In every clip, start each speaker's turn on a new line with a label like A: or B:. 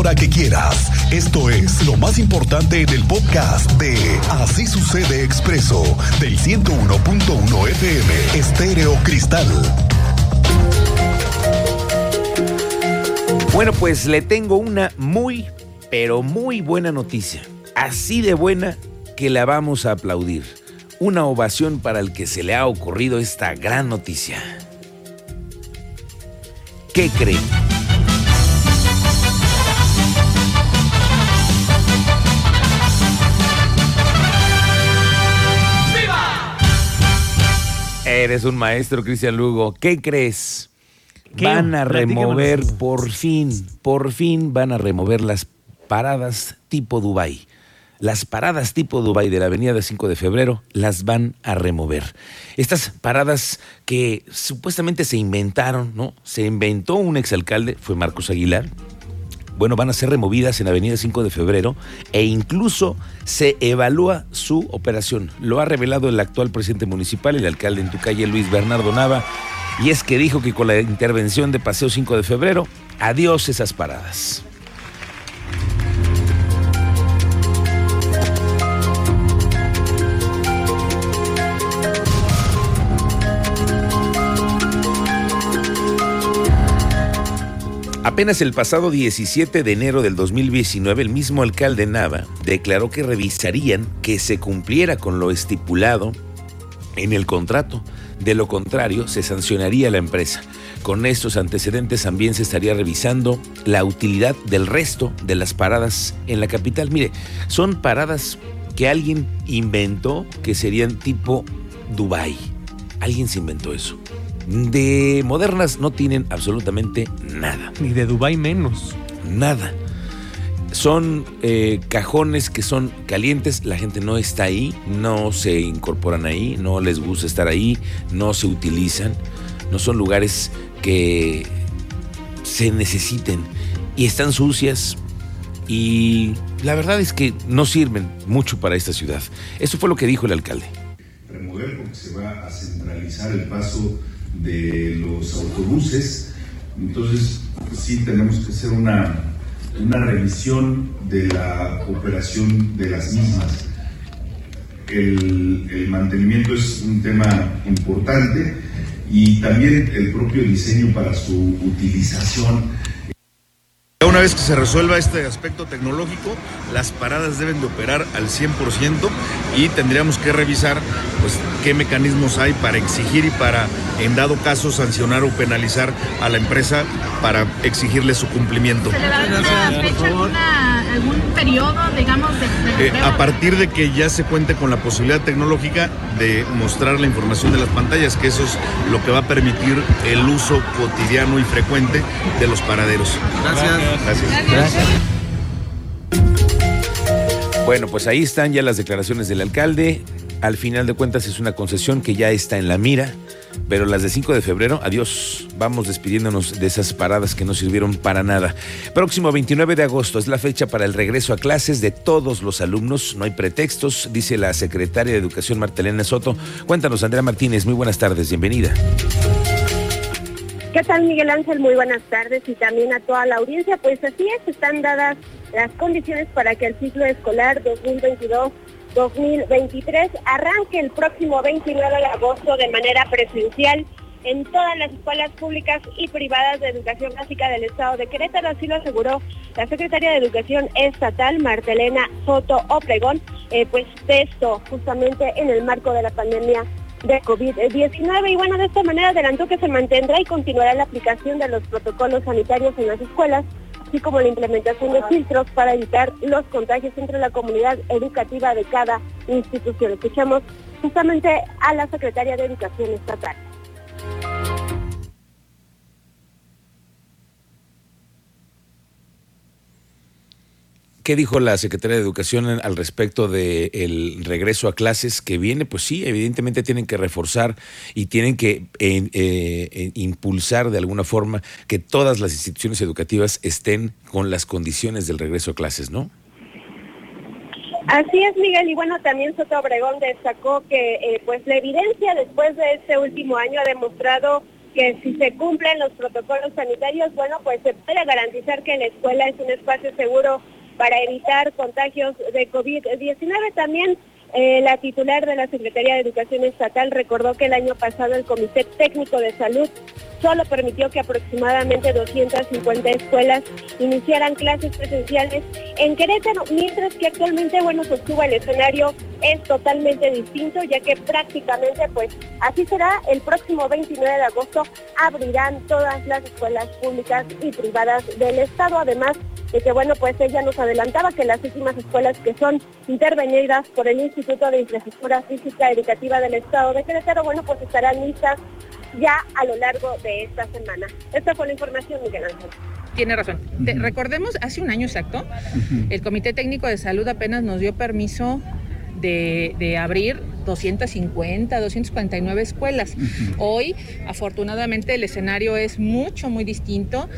A: hora que quieras. Esto es lo más importante en el podcast de Así sucede expreso del 101.1 FM Estéreo Cristal.
B: Bueno, pues le tengo una muy, pero muy buena noticia. Así de buena que la vamos a aplaudir. Una ovación para el que se le ha ocurrido esta gran noticia. ¿Qué creen? Eres un maestro, Cristian Lugo. ¿Qué crees?
C: ¿Qué?
B: Van a remover, por fin, por fin van a remover las paradas tipo Dubai. Las paradas tipo Dubai de la avenida 5 de febrero las van a remover. Estas paradas que supuestamente se inventaron, ¿no? Se inventó un exalcalde, fue Marcos Aguilar, bueno, van a ser removidas en Avenida 5 de Febrero e incluso se evalúa su operación. Lo ha revelado el actual presidente municipal, el alcalde en tu calle, Luis Bernardo Nava, y es que dijo que con la intervención de Paseo 5 de Febrero, adiós esas paradas. Apenas el pasado 17 de enero del 2019, el mismo alcalde Nava declaró que revisarían que se cumpliera con lo estipulado en el contrato. De lo contrario, se sancionaría la empresa. Con estos antecedentes también se estaría revisando la utilidad del resto de las paradas en la capital. Mire, son paradas que alguien inventó que serían tipo Dubai. Alguien se inventó eso. De modernas no tienen absolutamente nada.
C: Ni de Dubai menos.
B: Nada. Son eh, cajones que son calientes, la gente no está ahí, no se incorporan ahí, no les gusta estar ahí, no se utilizan, no son lugares que se necesiten y están sucias y la verdad es que no sirven mucho para esta ciudad. Eso fue lo que dijo el alcalde.
D: remover porque se va a centralizar el paso de los autobuses. Entonces, sí tenemos que hacer una, una revisión de la operación de las mismas. El, mantenimiento es un tema importante y también el propio diseño para su utilización.
E: Una vez que se resuelva este aspecto tecnológico, las paradas deben de operar al 100% y tendríamos que revisar pues, qué mecanismos hay para exigir y para, en dado caso, sancionar o penalizar a la empresa para exigirle su cumplimiento.
F: ¿Se le da alguna fecha, alguna, algún periodo, digamos, de, de
E: Eh, a partir de que ya se cuente con la posibilidad tecnológica de mostrar la información de las pantallas, que eso es lo que va a permitir el uso cotidiano y frecuente de los paraderos. Gracias. Gracias.
B: Bueno, pues ahí están ya las declaraciones del alcalde. Al final de cuentas es una concesión que ya está en la mira, pero las de 5 de febrero, adiós. Vamos despidiéndonos de esas paradas que no sirvieron para nada. Próximo 29 de agosto es la fecha para el regreso a clases de todos los alumnos. No hay pretextos, dice la secretaria de Educación Martelena Soto. Cuéntanos, Andrea Martínez, muy buenas tardes, bienvenida.
G: ¿Qué tal Miguel Ángel? Muy buenas tardes y también a toda la audiencia. Pues así es, están dadas las condiciones para que el ciclo escolar 2022-2023 arranque el próximo 29 de agosto de manera presencial en todas las escuelas públicas y privadas de educación básica del estado de Querétaro. Así lo aseguró la secretaria de Educación Estatal, Martelena Soto Obregón, eh, pues de esto justamente en el marco de la pandemia de COVID-19 y bueno, de esta manera adelantó que se mantendrá y continuará la aplicación de los protocolos sanitarios en las escuelas, así como la implementación de filtros para evitar los contagios entre la comunidad educativa de cada institución. Escuchamos justamente a la secretaria de Educación Estatal.
B: ¿Qué dijo la Secretaría de Educación al respecto del regreso a clases que viene? Pues sí, evidentemente tienen que reforzar y tienen que eh, impulsar de alguna forma que todas las instituciones educativas estén con las condiciones del regreso a clases, ¿no?
G: Así es, Miguel, y bueno, también Soto Obregón destacó que eh, pues la evidencia después de este último año ha demostrado que si se cumplen los protocolos sanitarios, bueno, pues se puede garantizar que la escuela es un espacio seguro para evitar contagios de COVID-19. También eh, la titular de la Secretaría de Educación Estatal recordó que el año pasado el Comité Técnico de Salud solo permitió que aproximadamente 250 escuelas iniciaran clases presenciales en Querétaro, mientras que actualmente, bueno, pues el escenario es totalmente distinto, ya que prácticamente, pues, así será, el próximo 29 de agosto abrirán todas las escuelas públicas y privadas del Estado, además de que, bueno, pues ella nos adelantaba que las últimas escuelas que son intervenidas por el Instituto de Infraestructura Física Educativa del Estado de Querétaro, bueno, pues estarán listas ya a lo largo de esta semana. Esta fue la información, Miguel Ángel.
C: Tiene razón. recordemos, hace un año exacto, el Comité Técnico de Salud apenas nos dio permiso de, de, abrir 250, 249 escuelas. Hoy, afortunadamente, el escenario es mucho, muy distinto.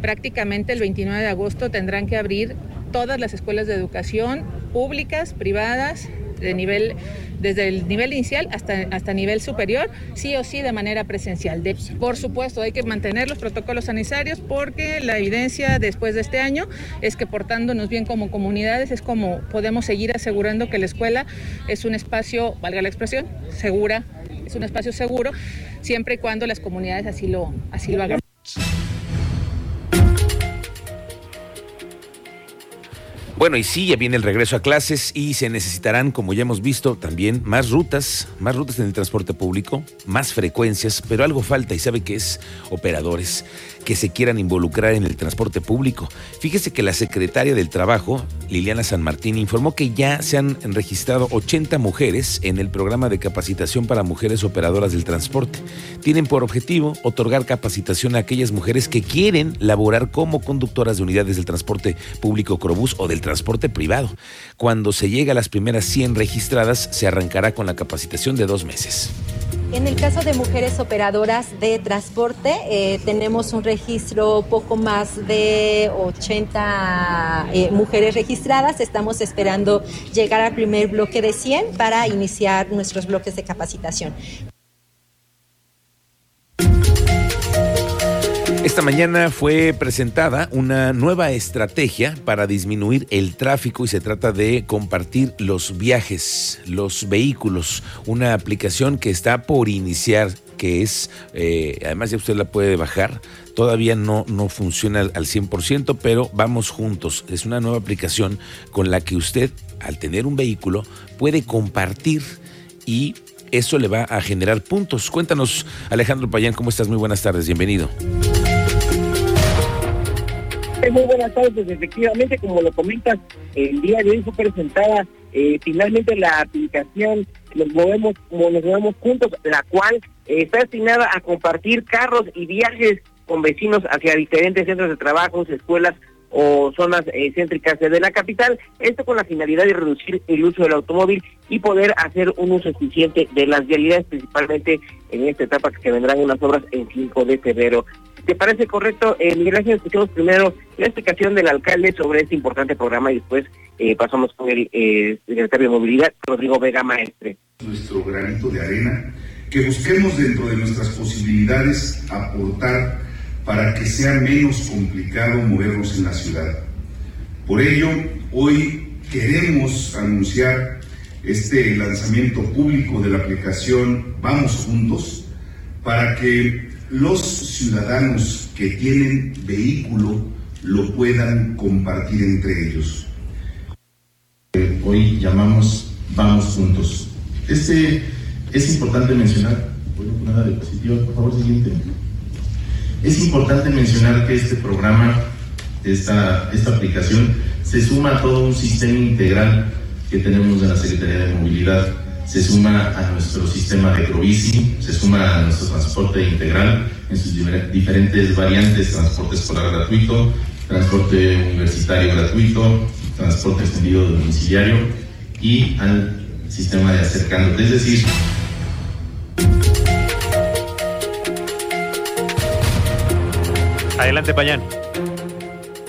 C: Prácticamente el 29 de agosto tendrán que abrir todas las escuelas de educación públicas, privadas, de nivel, desde el nivel inicial hasta, hasta nivel superior, sí o sí de manera presencial. Por supuesto, hay que mantener los protocolos sanitarios porque la evidencia después de este año es que portándonos bien como comunidades es como podemos seguir asegurando que la escuela es un espacio, valga la expresión, segura, es un espacio seguro, siempre y cuando las comunidades así lo, así lo hagan.
B: Bueno, y sí, ya viene el regreso a clases y se necesitarán, como ya hemos visto, también más rutas, más rutas en el transporte público, más frecuencias, pero algo falta y sabe que es operadores que se quieran involucrar en el transporte público. Fíjese que la secretaria del Trabajo, Liliana San Martín, informó que ya se han registrado 80 mujeres en el programa de capacitación para mujeres operadoras del transporte. Tienen por objetivo otorgar capacitación a aquellas mujeres que quieren laborar como conductoras de unidades del transporte público Crobús o del transporte privado. Cuando se llega a las primeras 100 registradas, se arrancará con la capacitación de dos meses.
H: En el caso de mujeres operadoras de transporte, eh, tenemos un registro poco más de 80 eh, mujeres registradas. Estamos esperando llegar al primer bloque de 100 para iniciar nuestros bloques de capacitación.
B: Esta mañana fue presentada una nueva estrategia para disminuir el tráfico y se trata de compartir los viajes, los vehículos, una aplicación que está por iniciar, que es, eh, además ya usted la puede bajar, todavía no, no funciona al 100%, pero vamos juntos. Es una nueva aplicación con la que usted, al tener un vehículo, puede compartir y eso le va a generar puntos. Cuéntanos, Alejandro Payán, ¿cómo estás? Muy buenas tardes, bienvenido.
I: Muy buenas tardes, efectivamente, como lo comentas, el día de hoy fue presentada eh, finalmente la aplicación Nos Movemos, nos movemos juntos, la cual eh, está destinada a compartir carros y viajes con vecinos hacia diferentes centros de trabajo, escuelas o zonas eh, céntricas de la capital, esto con la finalidad de reducir el uso del automóvil y poder hacer un uso eficiente de las vialidades, principalmente en esta etapa que se vendrán unas obras en 5 de febrero. ¿Te parece correcto? Eh, Miguel Ángel, escuchamos primero la explicación del alcalde sobre este importante programa y después eh, pasamos con el eh, secretario de Movilidad, Rodrigo Vega Maestre.
D: Nuestro granito de arena, que busquemos dentro de nuestras posibilidades aportar para que sea menos complicado movernos en la ciudad. Por ello, hoy queremos anunciar este lanzamiento público de la aplicación Vamos Juntos para que los ciudadanos que tienen vehículo lo puedan compartir entre ellos.
J: Hoy llamamos Vamos Juntos. Este es importante mencionar, por favor, siguiente. Es importante mencionar que este programa, esta, esta aplicación, se suma a todo un sistema integral que tenemos de la Secretaría de Movilidad se suma a nuestro sistema de Provici, se suma a nuestro transporte integral en sus diferentes variantes, transporte escolar gratuito, transporte universitario gratuito, transporte extendido domiciliario y al sistema de acercándote, es decir,
K: Adelante, Payán.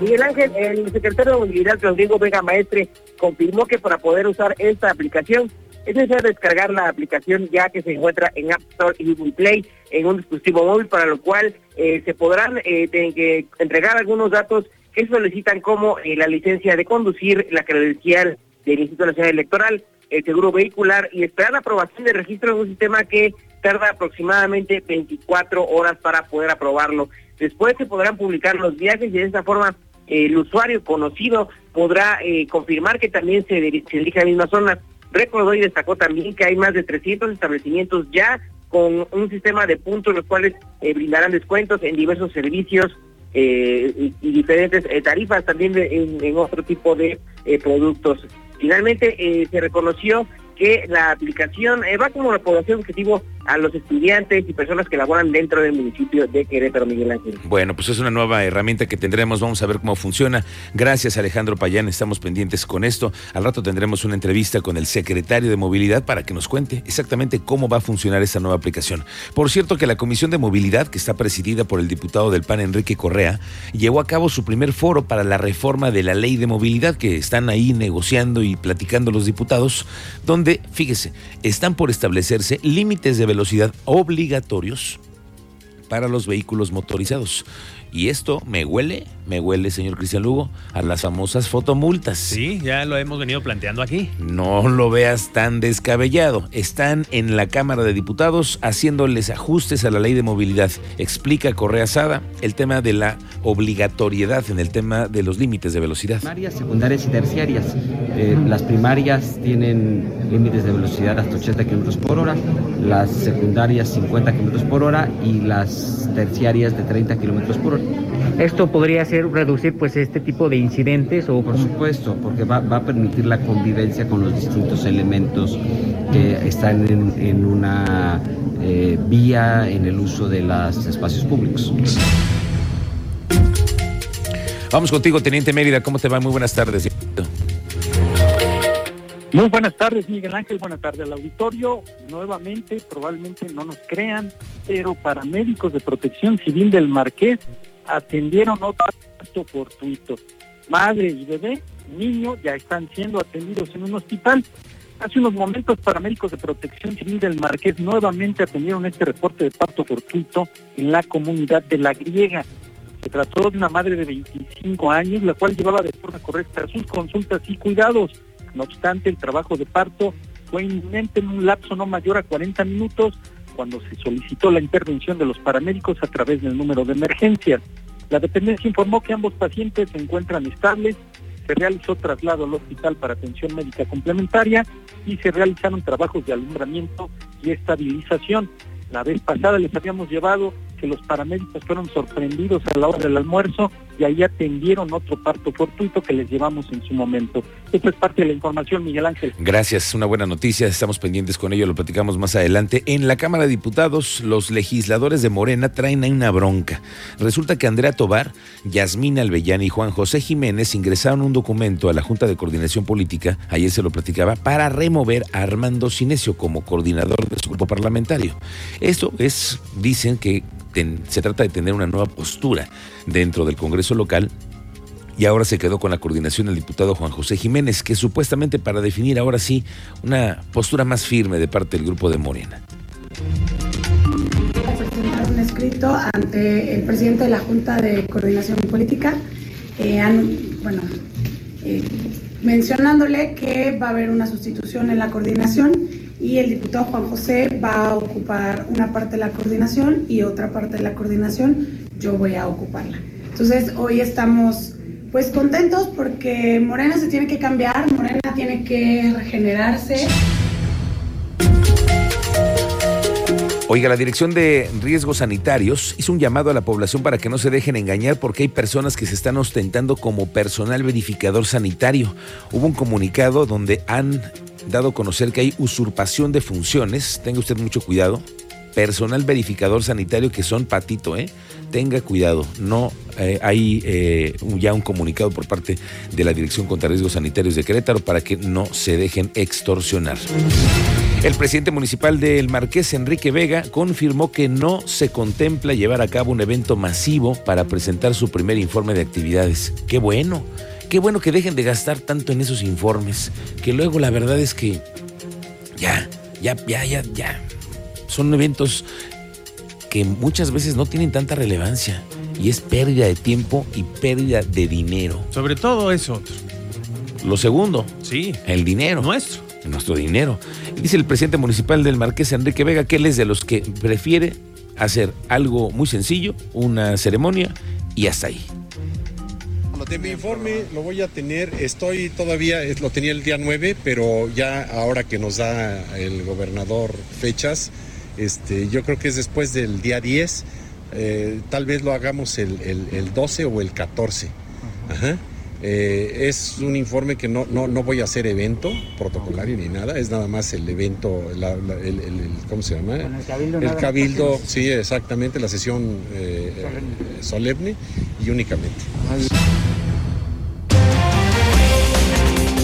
I: Miguel Ángel, el secretario de Movilidad, Rodrigo Vega Maestre, confirmó que para poder usar esta aplicación es necesario descargar la aplicación ya que se encuentra en App Store y Google Play en un dispositivo móvil, para lo cual eh, se podrán eh, que entregar algunos datos que solicitan como eh, la licencia de conducir, la credencial del Instituto Nacional Electoral, el seguro vehicular y esperar la aprobación de registro en un sistema que tarda aproximadamente 24 horas para poder aprobarlo. Después se podrán publicar los viajes y de esta forma el usuario conocido podrá eh, confirmar que también se, dirige a la misma zona. Recordó y destacó también que hay más de 300 establecimientos ya con un sistema de puntos los cuales eh, brindarán descuentos en diversos servicios eh, y, diferentes tarifas también en, otro tipo de productos. Finalmente se reconoció que la aplicación va como la población objetivo a los estudiantes y personas que laboran dentro del municipio de Querétaro, Miguel Ángel.
B: Bueno, pues es una nueva herramienta que tendremos, vamos a ver cómo funciona. Gracias Alejandro Payán, estamos pendientes con esto. Al rato tendremos una entrevista con el secretario de Movilidad para que nos cuente exactamente cómo va a funcionar esta nueva aplicación. Por cierto que la Comisión de Movilidad, que está presidida por el diputado del PAN Enrique Correa, llevó a cabo su primer foro para la reforma de la ley de movilidad que están ahí negociando y platicando los diputados, donde, fíjese, están por establecerse límites de velocidad velocidad obligatorios para los vehículos motorizados. Y esto me huele, me huele, señor Cristian Lugo, a las famosas fotomultas.
K: Sí, ya lo hemos venido planteando aquí.
B: No lo veas tan descabellado. Están en la Cámara de Diputados haciéndoles ajustes a la ley de movilidad. Explica Correa Sada el tema de la obligatoriedad en el tema de los límites de velocidad.
L: Primarias, secundarias y terciarias. Eh, las primarias tienen límites de velocidad hasta 80 kilómetros por hora, las secundarias 50 kilómetros por hora y las terciarias de 30 kilómetros por hora.
M: ¿Esto podría ser reducir pues este tipo de incidentes? o
L: Por supuesto, porque va, a permitir la convivencia con los distintos elementos que están en, una eh, vía en el uso de los espacios públicos.
B: Vamos contigo, Teniente Mérida, ¿cómo te va? Muy buenas tardes.
N: Muy buenas tardes, Miguel Ángel. Buenas tardes al auditorio. Nuevamente, probablemente no nos crean, pero paramédicos de protección civil del Marqués atendieron otro acto fortuito. Madre y bebé, niño, ya están siendo atendidos en un hospital. Hace unos momentos, paramédicos de protección civil del Marqués nuevamente atendieron este reporte de parto fortuito en la comunidad de La Griega. Se trató de una madre de 25 años, la cual llevaba de forma correcta sus consultas y cuidados no obstante, el trabajo de parto fue inminente en un lapso no mayor a 40 minutos cuando se solicitó la intervención de los paramédicos a través del número de emergencias. La dependencia informó que ambos pacientes se encuentran estables, se realizó traslado al hospital para atención médica complementaria y se realizaron trabajos de alumbramiento y estabilización. La vez pasada les habíamos llevado que los paramédicos fueron sorprendidos a la hora del almuerzo y ahí atendieron otro parto fortuito que les llevamos en su momento. Esto es parte de la información, Miguel Ángel.
B: Gracias, una buena noticia, estamos pendientes con ello, lo platicamos más adelante. En la Cámara de Diputados, los legisladores de Morena traen ahí una bronca. Resulta que Andrea Tobar, Yasmina Albellán y Juan José Jiménez ingresaron un documento a la Junta de Coordinación Política, ayer se lo platicaba, para remover a Armando Sinesio como coordinador de su grupo parlamentario. Esto es, dicen que se trata de tener una nueva postura dentro del Congreso local y ahora se quedó con la coordinación el diputado Juan José Jiménez, que supuestamente para definir ahora sí una postura más firme de parte del grupo de Morena.
O: Presentar un escrito ante el presidente de la Junta de Coordinación Política, eh, bueno, eh, mencionándole que va a haber una sustitución en la coordinación y el diputado Juan José va a ocupar una parte de la coordinación y otra parte de la coordinación yo voy a ocuparla. Entonces hoy estamos pues contentos porque Morena se tiene que cambiar, Morena tiene que regenerarse.
B: Oiga, la Dirección de Riesgos Sanitarios hizo un llamado a la población para que no se dejen engañar porque hay personas que se están ostentando como personal verificador sanitario. Hubo un comunicado donde han dado a conocer que hay usurpación de funciones. Tenga usted mucho cuidado. Personal verificador sanitario que son patito, ¿eh? Tenga cuidado. No eh, hay eh, ya un comunicado por parte de la Dirección contra Riesgos Sanitarios de Querétaro para que no se dejen extorsionar. El presidente municipal del Marqués, Enrique Vega, confirmó que no se contempla llevar a cabo un evento masivo para presentar su primer informe de actividades. ¡Qué bueno! Qué bueno que dejen de gastar tanto en esos informes, que luego la verdad es que Ya, ya, ya, ya, ya. Son eventos que muchas veces no tienen tanta relevancia y es pérdida de tiempo y pérdida de dinero.
K: Sobre todo eso.
B: Lo segundo,
K: Sí.
B: el dinero.
K: Nuestro.
B: Nuestro dinero. Dice el presidente municipal del Marqués, Enrique Vega, que él es de los que prefiere hacer algo muy sencillo, una ceremonia y hasta ahí.
P: De mi informe lo voy a tener, estoy todavía, lo tenía el día 9, pero ya ahora que nos da el gobernador fechas, este, yo creo que es después del día 10, eh, tal vez lo hagamos el, el- el 12 o el 14. Ajá. Eh, es un informe que no, no, no voy a hacer evento protocolario ni nada, es nada más el evento, la- la- el, el- el- ¿cómo se llama?
M: El cabildo
P: El cabildo, sí, exactamente, la sesión eh, eh, solemne y únicamente.